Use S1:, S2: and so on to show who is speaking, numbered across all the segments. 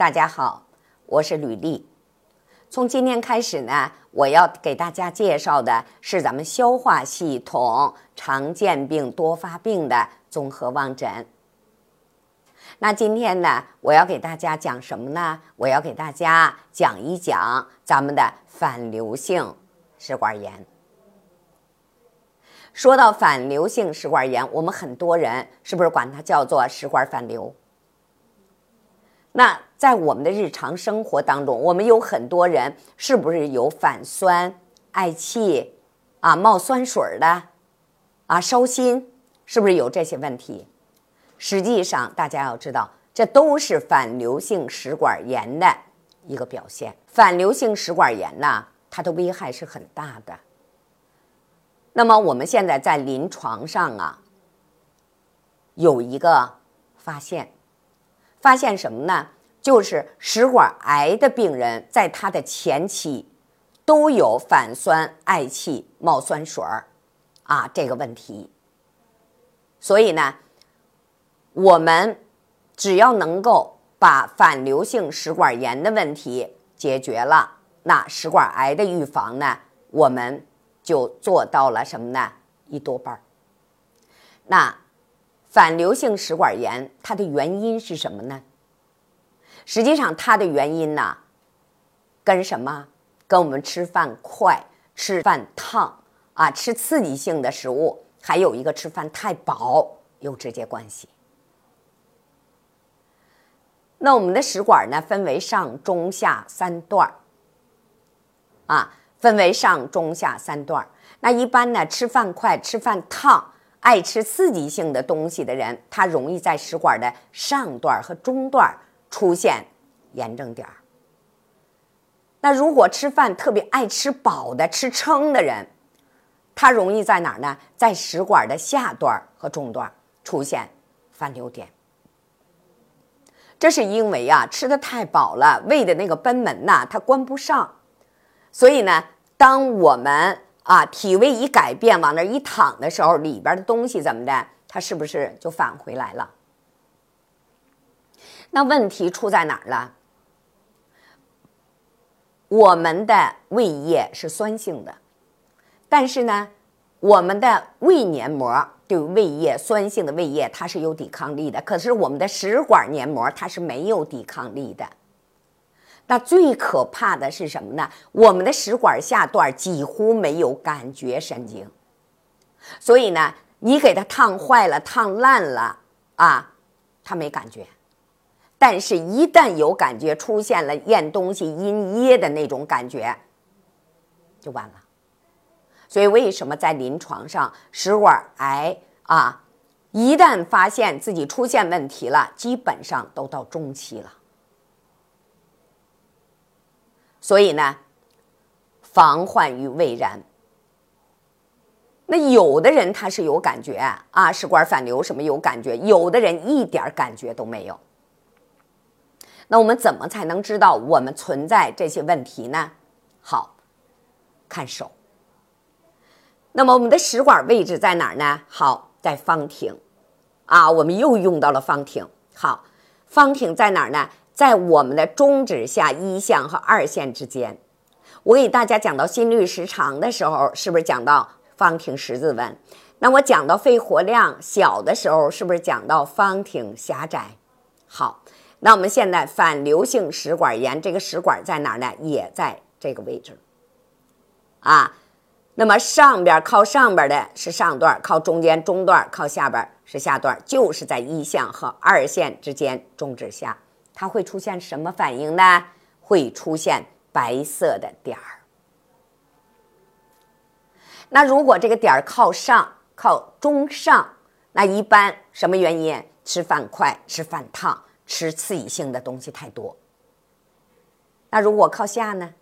S1: 大家好，我是吕丽。从今天开始呢，我要给大家介绍的是咱们消化系统常见病多发病的综合望诊。那今天呢，我要给大家讲什么呢？我要给大家讲一讲咱们的反流性食管炎。说到反流性食管炎，我们很多人是不是管它叫做食管反流？那在我们的日常生活当中，我们有很多人是不是有反酸、嗳气啊、冒酸水的啊、烧心，是不是有这些问题？实际上，大家要知道，这都是反流性食管炎的一个表现。反流性食管炎呢，它的危害是很大的。那么我们现在在临床上啊，有一个发现。发现什么呢？就是食管癌的病人在他的前期都有反酸、嗳气、冒酸水儿啊这个问题。所以呢，我们只要能够把反流性食管炎的问题解决了，那食管癌的预防呢，我们就做到了什么呢？一多半儿。那。反流性食管炎，它的原因是什么呢？实际上，它的原因呢，跟什么？跟我们吃饭快、吃饭烫啊，吃刺激性的食物，还有一个吃饭太饱有直接关系。那我们的食管呢，分为上、中、下三段儿啊，分为上、中、下三段儿。那一般呢，吃饭快、吃饭烫。爱吃刺激性的东西的人，他容易在食管的上段和中段出现炎症点儿。那如果吃饭特别爱吃饱的、吃撑的人，他容易在哪儿呢？在食管的下段和中段出现反流点。这是因为啊，吃的太饱了，胃的那个贲门呐，它关不上。所以呢，当我们啊，体位一改变，往那一躺的时候，里边的东西怎么的？它是不是就返回来了？那问题出在哪儿了？我们的胃液是酸性的，但是呢，我们的胃黏膜对胃液酸性的胃液它是有抵抗力的，可是我们的食管黏膜它是没有抵抗力的。那最可怕的是什么呢？我们的食管下段几乎没有感觉神经，所以呢，你给它烫坏了、烫烂了啊，它没感觉。但是，一旦有感觉，出现了咽东西阴噎的那种感觉，就完了。所以，为什么在临床上食管癌啊，一旦发现自己出现问题了，基本上都到中期了。所以呢，防患于未然。那有的人他是有感觉啊，食管反流什么有感觉，有的人一点感觉都没有。那我们怎么才能知道我们存在这些问题呢？好，看手。那么我们的食管位置在哪儿呢？好，在方庭。啊，我们又用到了方庭。好，方庭在哪儿呢？在我们的中指下一项和二线之间，我给大家讲到心律时长的时候，是不是讲到方庭十字纹？那我讲到肺活量小的时候，是不是讲到方庭狭窄？好，那我们现在反流性食管炎这个食管在哪儿呢？也在这个位置。啊，那么上边靠上边的是上段，靠中间中段，靠下边是下段，就是在一项和二线之间，中指下。它会出现什么反应呢？会出现白色的点儿。那如果这个点儿靠上、靠中上，那一般什么原因？吃饭快、吃饭烫、吃刺激性的东西太多。那如果靠下呢？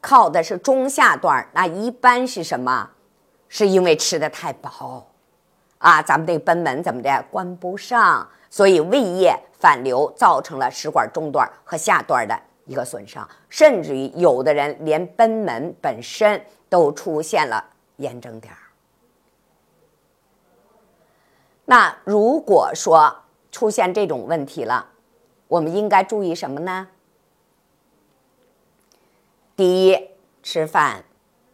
S1: 靠的是中下段儿那一般是什么？是因为吃的太饱啊，咱们这个贲门怎么的关不上，所以胃液。反流造成了食管中段和下段的一个损伤，甚至于有的人连贲门本身都出现了炎症点儿。那如果说出现这种问题了，我们应该注意什么呢？第一，吃饭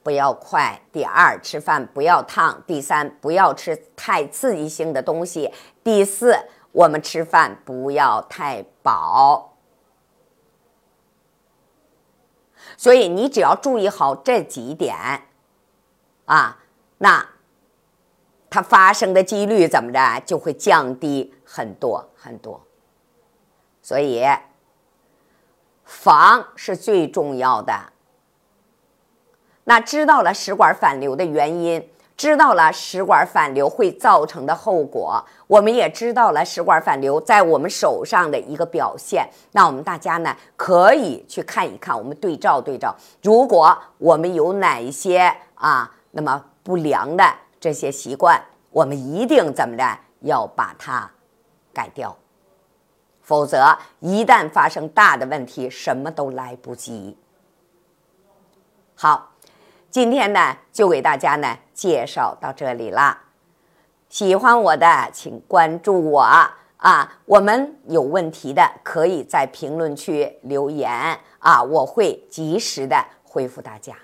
S1: 不要快；第二，吃饭不要烫；第三，不要吃太刺激性的东西；第四，我们吃饭不要太饱。所以你只要注意好这几点，啊，那它发生的几率怎么着就会降低很多很多。所以防是最重要的。那知道了食管反流的原因。知道了食管反流会造成的后果，我们也知道了食管反流在我们手上的一个表现。那我们大家呢可以去看一看，我们对照对照。如果我们有哪一些啊，那么不良的这些习惯，我们一定怎么着要把它改掉，否则一旦发生大的问题，什么都来不及。好。今天呢，就给大家呢介绍到这里了。喜欢我的，请关注我啊！我们有问题的，可以在评论区留言啊，我会及时的回复大家。